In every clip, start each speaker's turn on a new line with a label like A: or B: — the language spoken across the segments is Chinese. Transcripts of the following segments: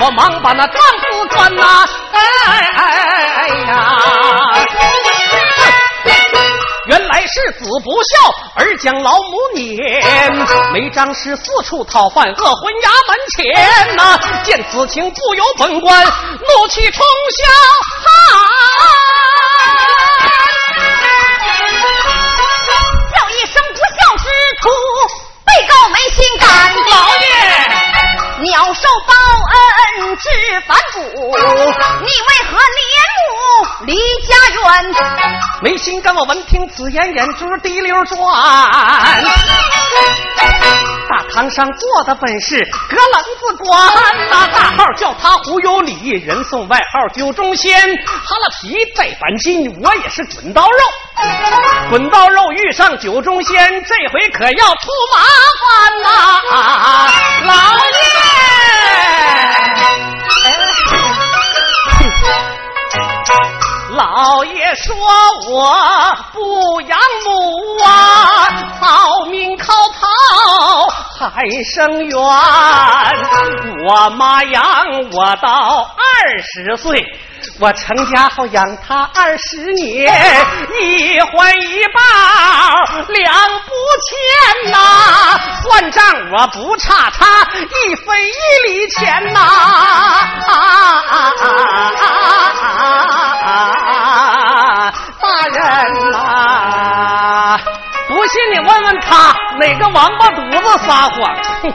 A: 我忙把那帐子转呐。哎哎哎呀！原来是子不孝，儿将老母撵。没张氏四处讨饭，饿昏衙门前呐。见此情，不由本官怒气冲霄。
B: 叫一声不孝之徒，被告没心肝。
A: 老爷，
B: 鸟兽报恩知反骨，你为何连母离家园？
A: 没心肝，我闻听此言，眼珠滴溜转。大堂上坐的本是葛冷子官呐，大号叫他胡有礼，人送外号酒中仙。哈了皮再板筋，我也是滚刀肉。滚刀肉遇上酒中仙，这回可要出麻烦啦！老爷。老爷说我不养母啊，草命靠草还生缘。我妈养我到二十岁，我成家后养她二十年，一还一报两不欠呐、算账我不差她一分一厘钱呐、啊啊啊啊啊啊啊！大人呐、不信你问问他哪个王八犊子撒谎。哼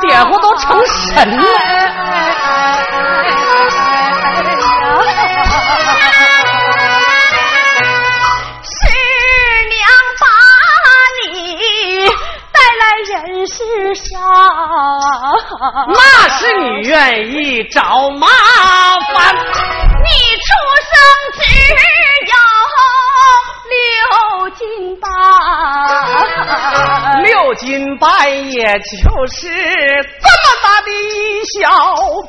A: 点火都成神了。
B: 六斤半，
A: 也就是这么大的一小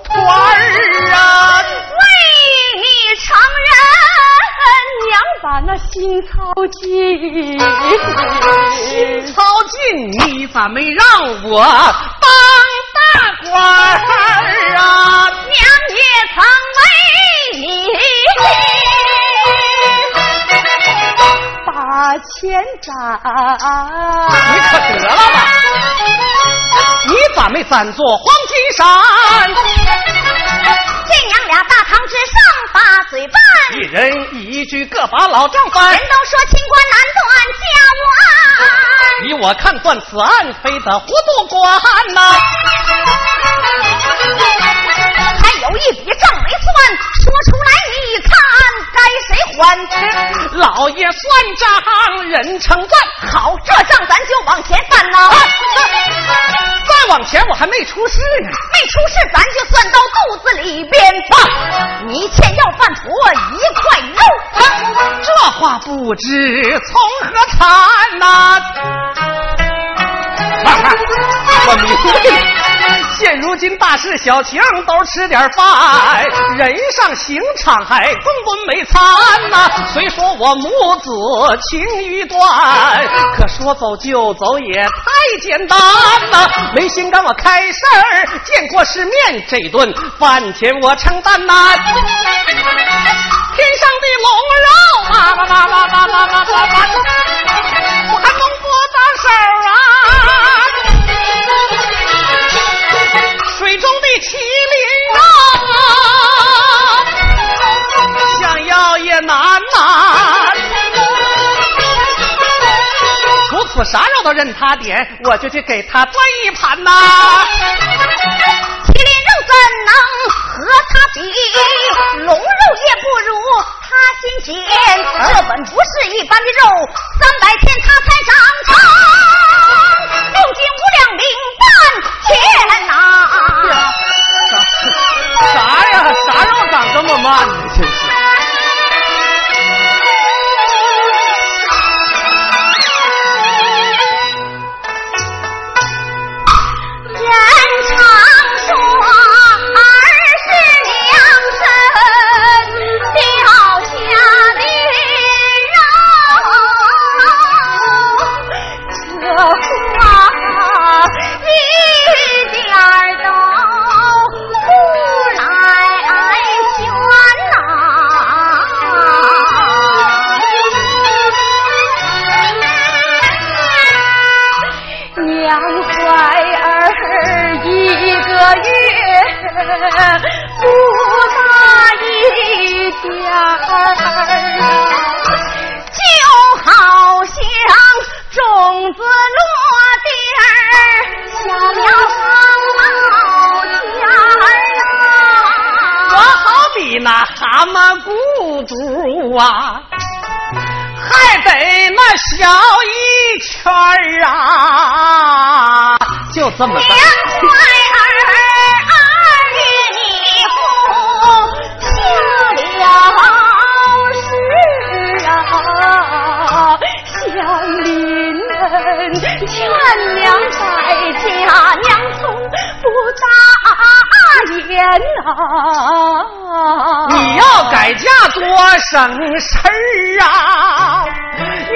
A: 团儿啊！
B: 为你承认，娘把那心操尽，
A: 心操尽，你咋没让我当大官儿啊？
B: 娘也曾为你把钱攒。
A: 你可得了吧！你咋没攒座黄金山？
B: 这娘俩大堂之上把嘴拌，
A: 一人一句，各把老账翻
B: 人。都说清官难断家务案
A: 依我看断此案，非得糊涂官呐、
B: 案，还有一笔账没算，说出来你看该谁还？
A: 老爷算账，人称赞。
B: 好，这账咱就往前翻呐、
A: 再往前我还没出事呢。
B: 没出事，咱就算到肚子里边吧。你欠要饭婆一块肉，
A: 这话不知从何谈呐、慢慢，我明白。现如今大事小情都吃点饭，人上刑场还丰顿没餐呐。虽说我母子情欲断，可说走就走也太简单呐。没心肝我开事儿，见过世面这顿饭钱我承担呐。天上的龙肉，啊啦啦啦啦啦啦啦啦，我还弄不到手啊！水中的麒麟啊，想要也难呐！除此啥肉都任他点，我就去给他端一盘呐。
B: 麒麟肉怎能和他比？龙肉也不如他新鲜。这本不是一般的肉，三百天他才长成，六斤五两零半钱呐。
A: 啥呀？啥肉长这么慢呢？真是。这么大。
B: 呐！
A: 你要改嫁多省事儿啊！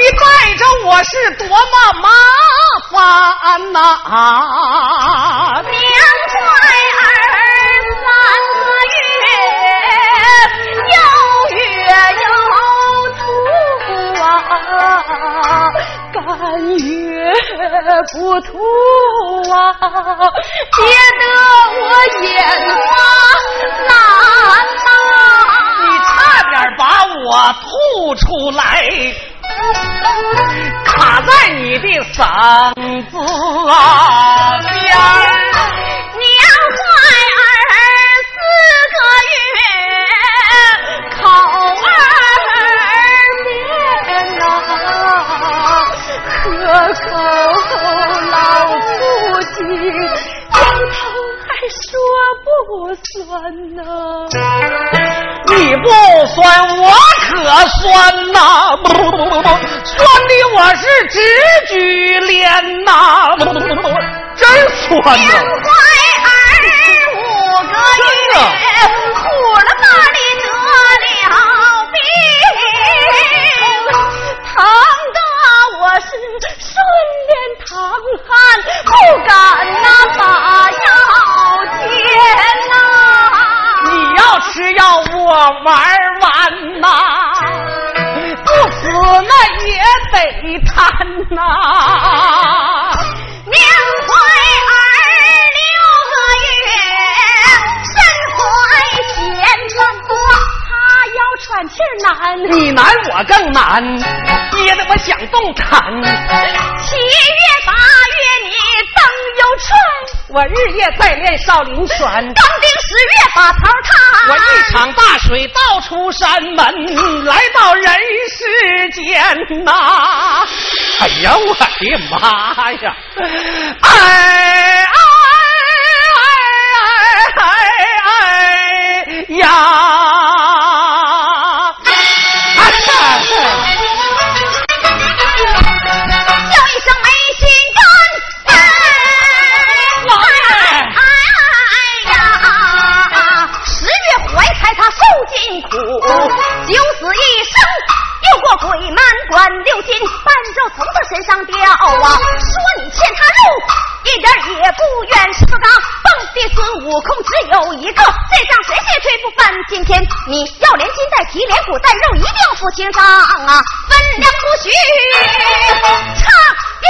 A: 你带着我是多么麻烦呐！
B: 娘怀儿三个月，又月又土啊，甘月不土啊，憋得我眼花蓝呐！
A: 你差点把我吐出来，卡在你的嗓子啊边
B: 娘怀儿四个月，口儿面呐，喝口老醋鸡。说不算呐，
A: 你不算我可酸呐，不不不不不，算的我是直举脸呐，真酸呐。
B: 娘怀儿五个月，苦了吧的得了病，疼得我是顺脸淌汗，不敢那把药。煎呐！
A: 你要吃药，我玩完呐，那也得贪呐。
B: 娘怀儿六个月，身怀贤传多，他要喘气难。
A: 你难我更难，憋得我想动弹。
B: 七月八月你更有春。
A: 我日夜在练少林拳，刚
B: 定十月把头探。
A: 我一场大水倒出山门，来到人世间呐！哎呀，我的妈呀！哎哎哎哎哎呀！
B: 辛苦，九死一生，又过鬼门关，六斤半肉从他身上掉啊！说你欠他肉，一点也不怨。十个蹦的孙悟空只有一个，这仗谁也推不翻。今天你要连筋带皮，连骨带肉，一定付清账啊！分量不许差一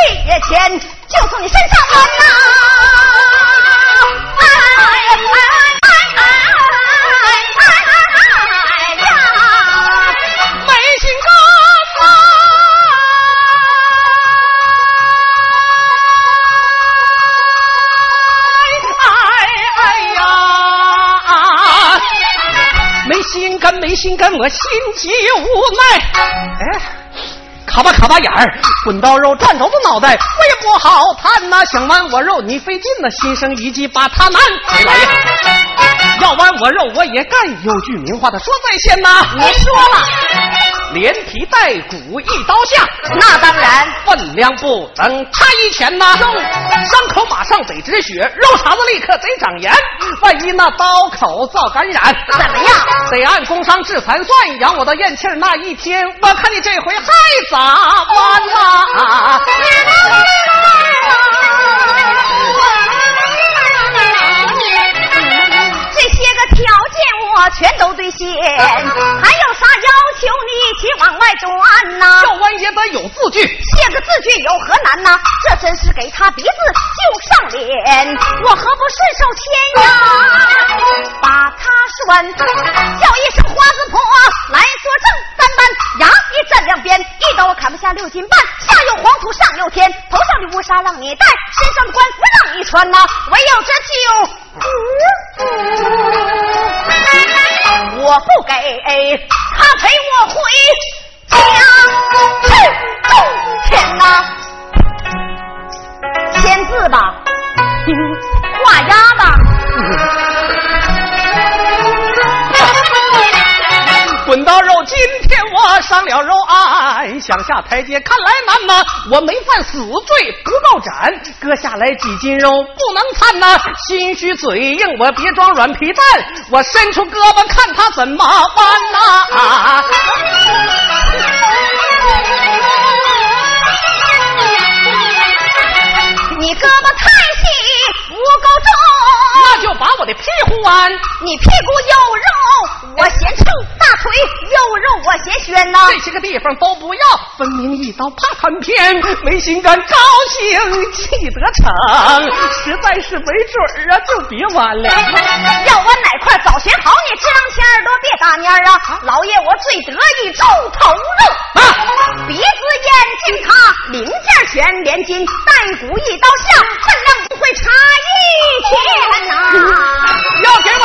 B: 钱，就从你身上分呐！
A: 心跟我心急无奈。哎，卡巴卡巴眼儿，滚刀肉转头子脑袋，我也不好看呐。想玩我肉你费劲呐，心生一计把他难。哎，老爷，要玩我肉我也干。有句名话他说在先呐，
B: 我说了，
A: 连皮带骨一刀下，
B: 那当然
A: 分量不等他一钱呐。伤口马上得止血，肉肠子立刻得长盐。万一那刀口遭感染，
B: 怎么样？
A: 得按工伤致残算，养我到咽气儿那一天，我看你这回还咋办呐？
B: 我全都兑现，还有啥要求你且往外转呐？
A: 要弯也得有字据，
B: 写个字据有何难呐？这真是给他鼻子就上脸，我何不顺手牵呀？把他拴，叫一声花子婆来作证，三班牙一站两边，一刀砍不下六斤半，下有黄土上有天，头上的乌纱让你戴，身上的官服让你穿呐，唯有这酒。我不给，他陪我回家去种田呐。签字吧，画押吧。
A: 滚刀肉，今天上了肉案，想下台阶看来难呐。我没犯死罪，不告斩，割下来几斤肉不能残呐。心虚嘴硬，我别装软皮蛋，我伸出胳膊看他怎么办呐。
B: 你胳膊太细不够重，
A: 那就把我的屁股弯，
B: 你屁股有肉，我嫌臭；大腿有肉，我嫌悬呐。
A: 这些个地方都不要，分明一刀怕看偏，没心肝高兴气得逞，实在是没准儿啊，就别弯了。
B: 要弯哪块早选好，你这两前耳朵别打蔫儿啊！老爷我最得意猪头肉，
A: 啊，
B: 鼻子眼睛它零件全连筋，带骨一刀下，分会差一天呐、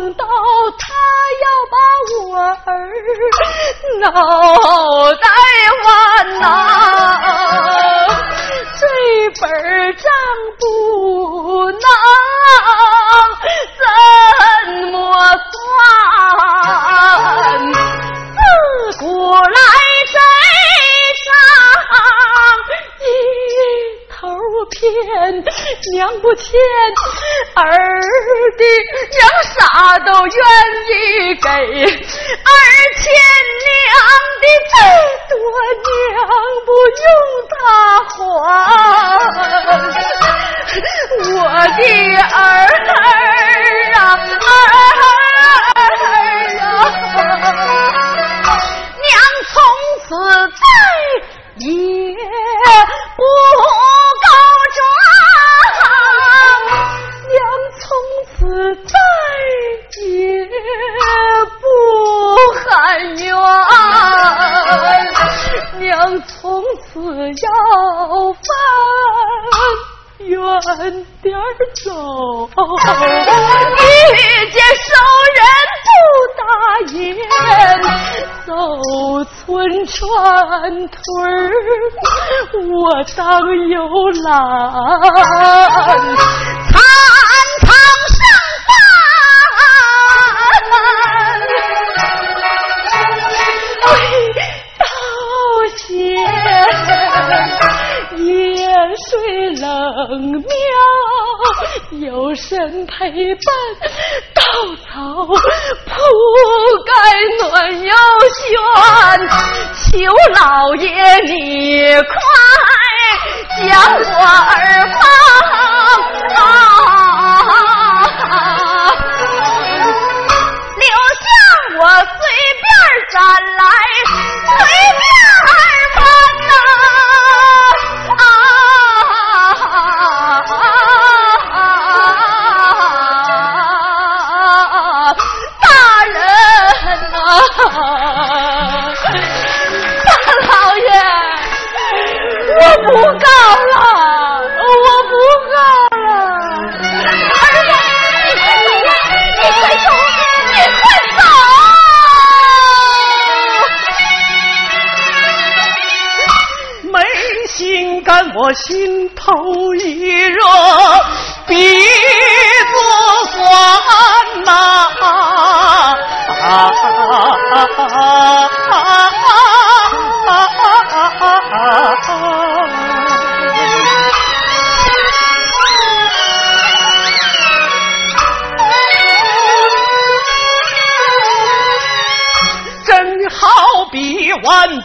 B: 等到他要把我儿脑袋剜呐，这本账不能怎么算？自古来在上一头偏，娘不欠儿的娘啥都愿意给，儿欠娘的再多娘不用他还。我的儿啊儿啊，娘从此再也不遇见熟人不打眼，走村串屯儿我当游览，
C: 儿。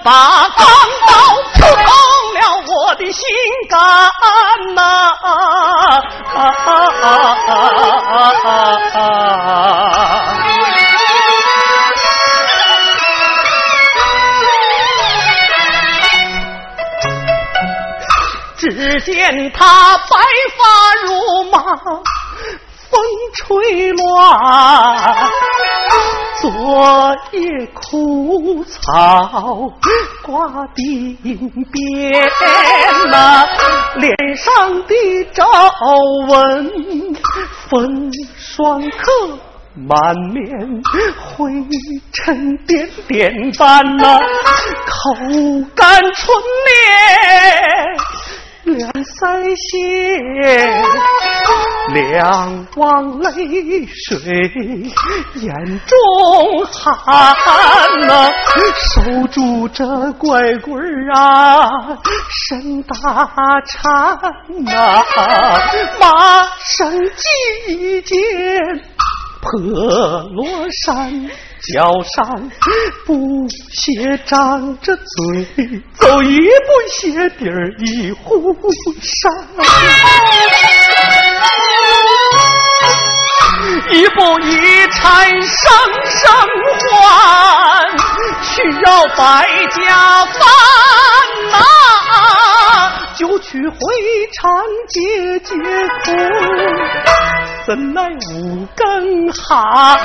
A: 把钢刀刺痛了我的心肝呐、只见他白发如麻，风吹乱，昨夜哭草挂鬓边呐、脸上的皱纹风霜刻。满面灰尘点点斑呐、口干唇裂，两腮血，两汪泪水，眼中含呐、守住这拐棍儿啊，身打颤呐、马上击剑。破罗衫，脚上不鞋张着嘴，走一步鞋底儿一呼扇，一步一缠声声唤，需要百家饭啊、就去回肠解解苦。怎奈五更寒、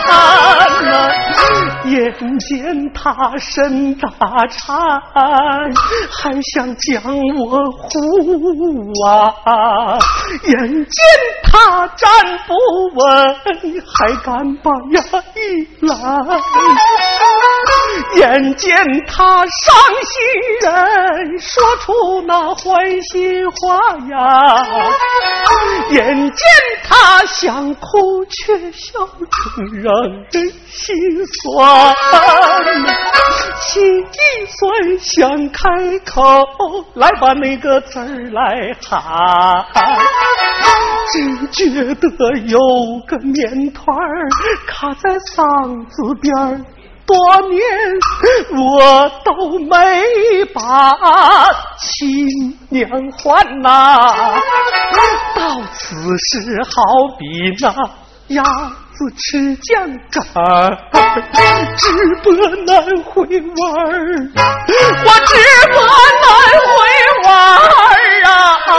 A: 眼见他身打颤，还想将我护啊！眼见他站不稳，还敢把牙一拦。眼见他伤心人，说出那欢心话呀！眼见他想哭，却笑成让人心酸。心一酸，想开口来把那个字儿来喊，只觉得有个面团儿卡在嗓子边儿。多年我都没把亲娘还呐、到此时好比那鸭子吃酱干儿，直播难回味儿，我直播难回味儿啊！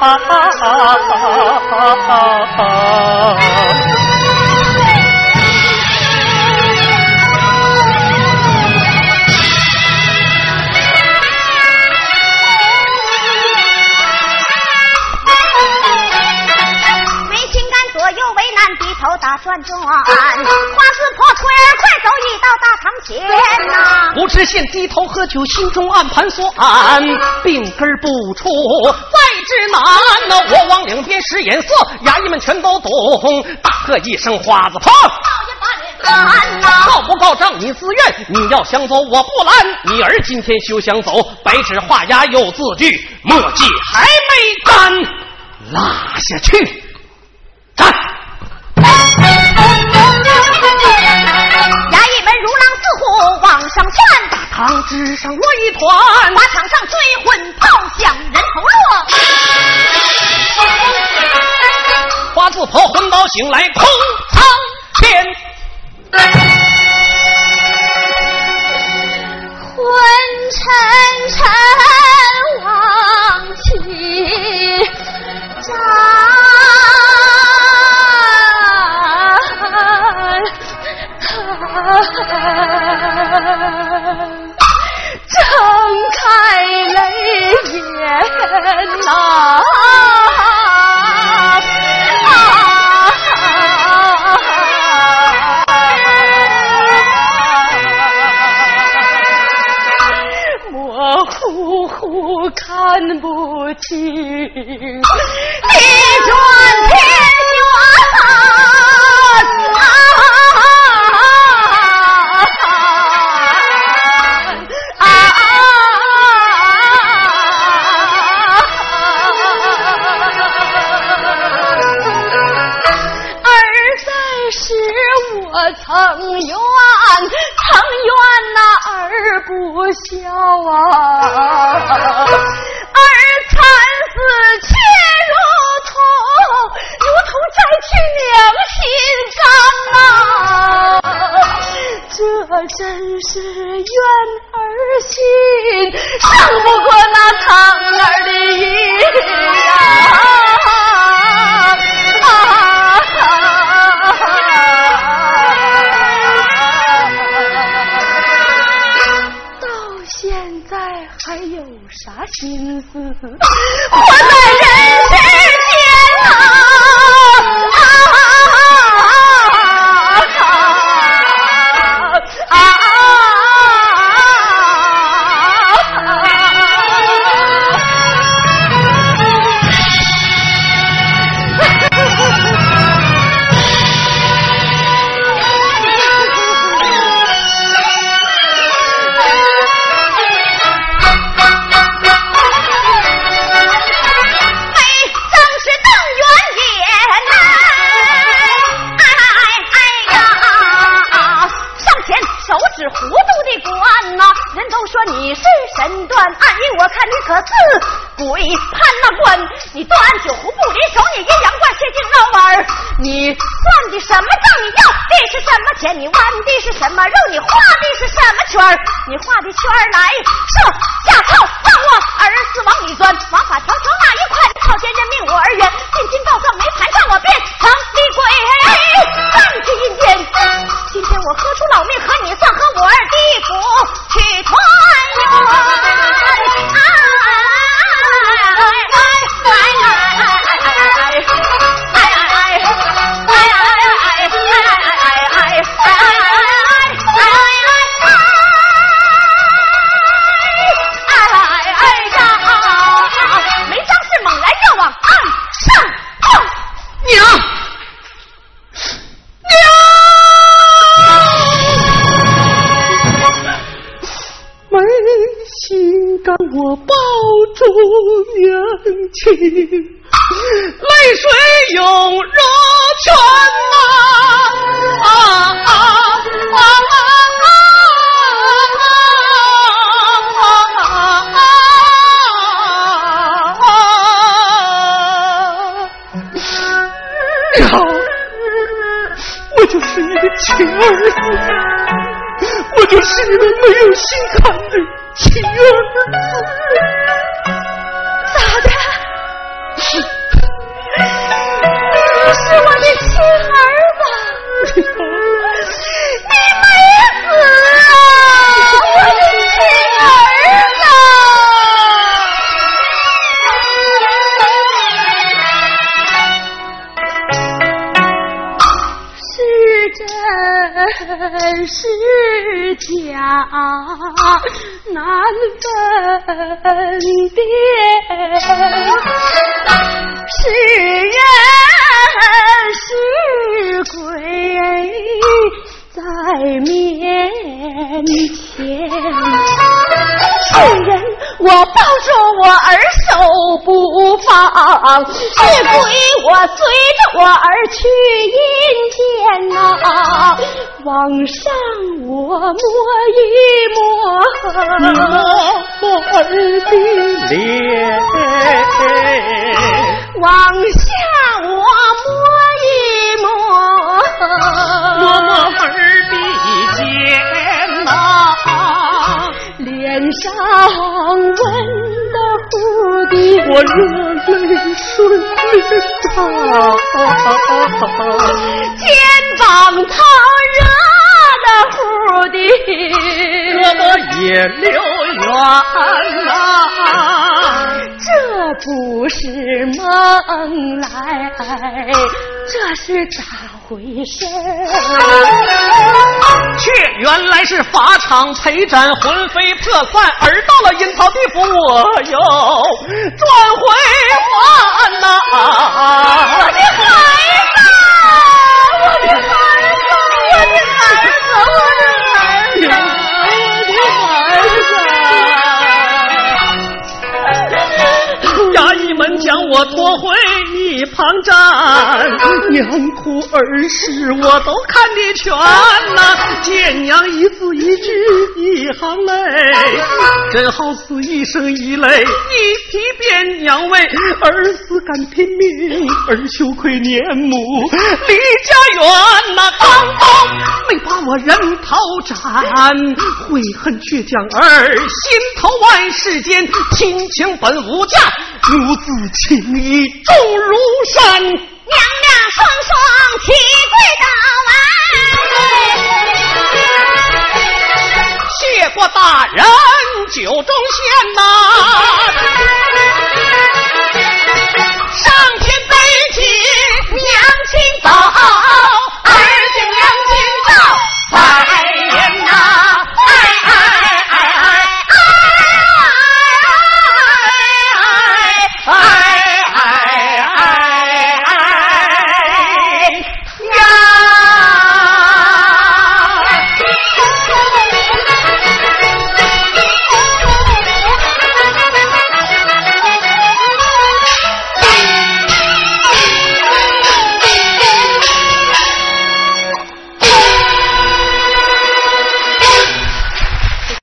A: 啊啊啊啊啊啊
B: 打转转，花似破腿儿，快走一到大堂前呐、
A: 不知县低头喝酒，心中暗盘算，病根儿不出，再之难呐！我往两边使眼色，衙役们全都懂，大喝一声：“花子碰！”
B: 看呐、
A: 告不告状你自愿，你要想走我不拦。你儿今天休想走，白纸画押又字据，墨迹还没干，拉下去，世上我一团，
D: 马场上追魂炮响人头落，
A: 花子婆魂包醒来空苍天，
B: 昏沉沉望起看不清，地转天旋啊！曾怨，曾怨那儿不孝啊，真是怨儿心，胜不过那苍儿的意呀。心思活在人画的是什么圈儿？你画的圈儿来。上下套，让我儿子往里钻，王法条条那一块，草菅人命我而冤，进京告状没盘上我变成。厉鬼，上去阴间，今天我豁出老命和你算，和我二弟夫去团圆。
A: 心肝的
B: 难分辨，是鬼我随着我儿去阴间。呐，往上我摸一摸，
A: 摸摸儿的脸，
B: 往下我摸一摸，
A: 摸摸儿的肩呐，
B: 脸上温的，
A: 我热泪顺淌，
B: 肩膀头热的乎的，
A: 胳膊也流圆了。
B: 这不是梦来，这是咋回事儿？
A: 却原来是法场陪斩，魂飞魄散，而到了阴曹地府，我又转回还呐、
B: 我的孩子，我的孩子，我的孩子，我的孩子，
A: 衙役们将我拖回一旁站，娘哭儿时我都看得全呐、见娘一字一句一行泪，真好似一生一泪。一提变娘为儿死敢拼命，儿羞愧年母离家园呐、刚刚没把我人头斩，悔恨却将儿心头万世间，亲情本无价，母子情义重如身，
E: 娘娘双双齐跪倒啊！
A: 谢过大人酒中仙呐、上天。